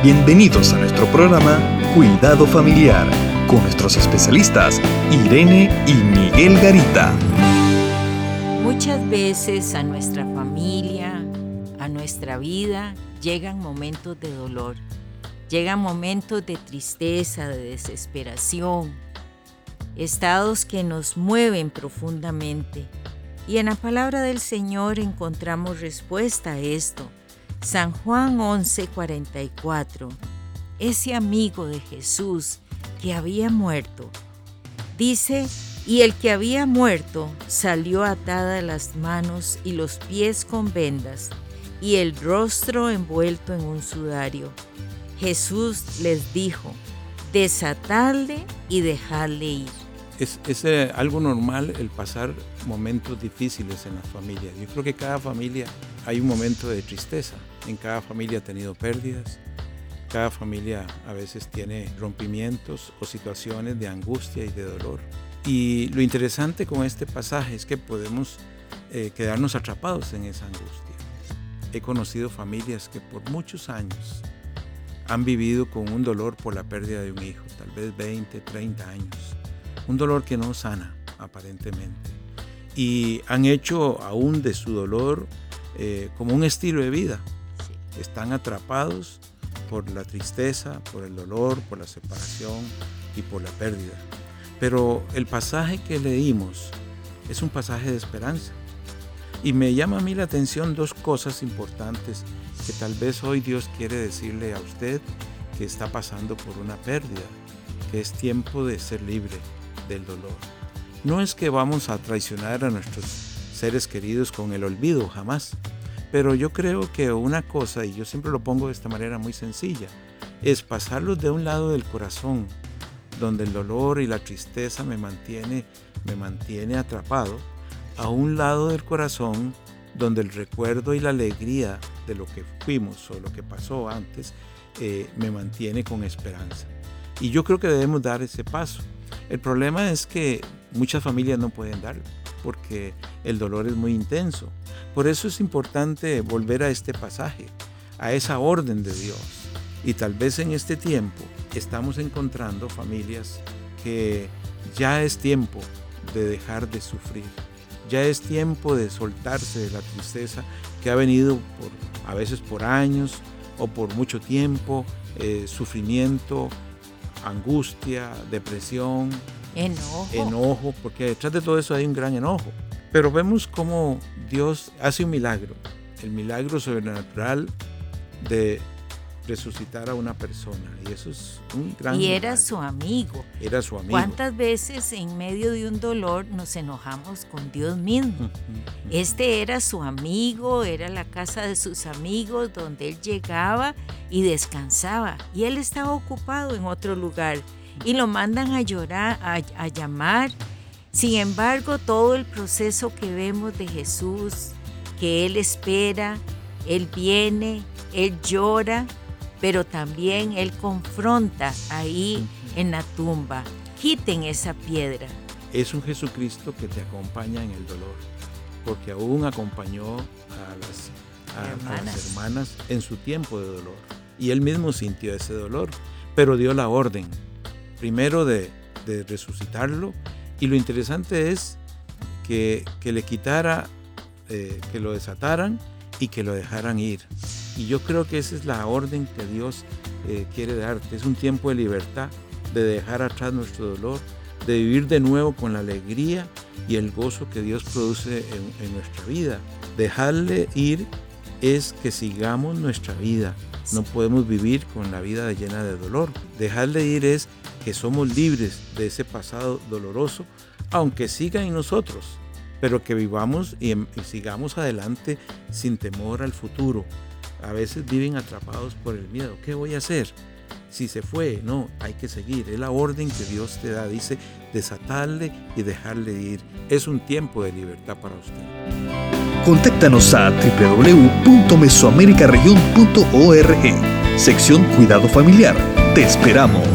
Bienvenidos a nuestro programa Cuidado Familiar con nuestros especialistas Irene y Miguel Garita. Muchas veces a nuestra familia, a nuestra vida, llegan momentos de dolor, llegan momentos de tristeza, de desesperación, estados que nos mueven profundamente. Y en la palabra del Señor encontramos respuesta a esto. San Juan 11:44, ese amigo de Jesús que había muerto, dice, y el que había muerto salió atada las manos y los pies con vendas y el rostro envuelto en un sudario. Jesús les dijo, desatadle y dejadle ir. Es, es eh, algo normal el pasar momentos difíciles en la familia. Yo creo que cada familia hay un momento de tristeza. En cada familia ha tenido pérdidas. Cada familia a veces tiene rompimientos o situaciones de angustia y de dolor. Y lo interesante con este pasaje es que podemos eh, quedarnos atrapados en esa angustia. He conocido familias que por muchos años han vivido con un dolor por la pérdida de un hijo, tal vez 20, 30 años. Un dolor que no sana aparentemente. Y han hecho aún de su dolor eh, como un estilo de vida. Están atrapados por la tristeza, por el dolor, por la separación y por la pérdida. Pero el pasaje que leímos es un pasaje de esperanza. Y me llama a mí la atención dos cosas importantes que tal vez hoy Dios quiere decirle a usted que está pasando por una pérdida, que es tiempo de ser libre del dolor. No es que vamos a traicionar a nuestros seres queridos con el olvido, jamás. Pero yo creo que una cosa, y yo siempre lo pongo de esta manera muy sencilla, es pasarlos de un lado del corazón, donde el dolor y la tristeza me mantiene, me mantiene atrapado, a un lado del corazón donde el recuerdo y la alegría de lo que fuimos o lo que pasó antes eh, me mantiene con esperanza. Y yo creo que debemos dar ese paso. El problema es que muchas familias no pueden darlo porque el dolor es muy intenso. Por eso es importante volver a este pasaje, a esa orden de Dios. Y tal vez en este tiempo estamos encontrando familias que ya es tiempo de dejar de sufrir. Ya es tiempo de soltarse de la tristeza que ha venido a veces por años o por mucho tiempo, eh, sufrimiento, angustia, depresión, Enojo. enojo, porque detrás de todo eso hay un gran enojo. Pero vemos cómo Dios hace un milagro, el milagro sobrenatural de resucitar a una persona. Y eso es un gran Y era milagro. su amigo. Era su amigo. ¿Cuántas veces en medio de un dolor nos enojamos con Dios mismo? Este era su amigo, era la casa de sus amigos donde él llegaba y descansaba. Y él estaba ocupado en otro lugar. Y lo mandan a llorar, a, a llamar. Sin embargo, todo el proceso que vemos de Jesús, que él espera, él viene, él llora, pero también él confronta ahí en la tumba. Quiten esa piedra. Es un Jesucristo que te acompaña en el dolor, porque aún acompañó a las, a- a las Hermanas. hermanas en su tiempo de dolor. Y él mismo sintió ese dolor, pero dio la orden, primero de, resucitarlo, y lo interesante es que, que le quitara, eh, que lo desataran y que lo dejaran ir. Y yo creo que esa es la orden que Dios eh, quiere darte. Es un tiempo de libertad, de dejar atrás nuestro dolor, de vivir de nuevo con la alegría y el gozo que Dios produce en, en nuestra vida. Dejarle ir es que sigamos nuestra vida. No podemos vivir con la vida llena de dolor. Dejarle ir es que somos libres de ese pasado doloroso, aunque siga en nosotros, pero que vivamos y, em- y sigamos adelante sin temor al futuro. A veces viven atrapados por el miedo. ¿Qué voy a hacer? Si se fue, no, hay que seguir. Es la orden que Dios te da. Dice desatarle y dejarle ir. Es un tiempo de libertad para usted. Contáctanos a www.mesoamericaregion.org, sección Cuidado Familiar. Te esperamos.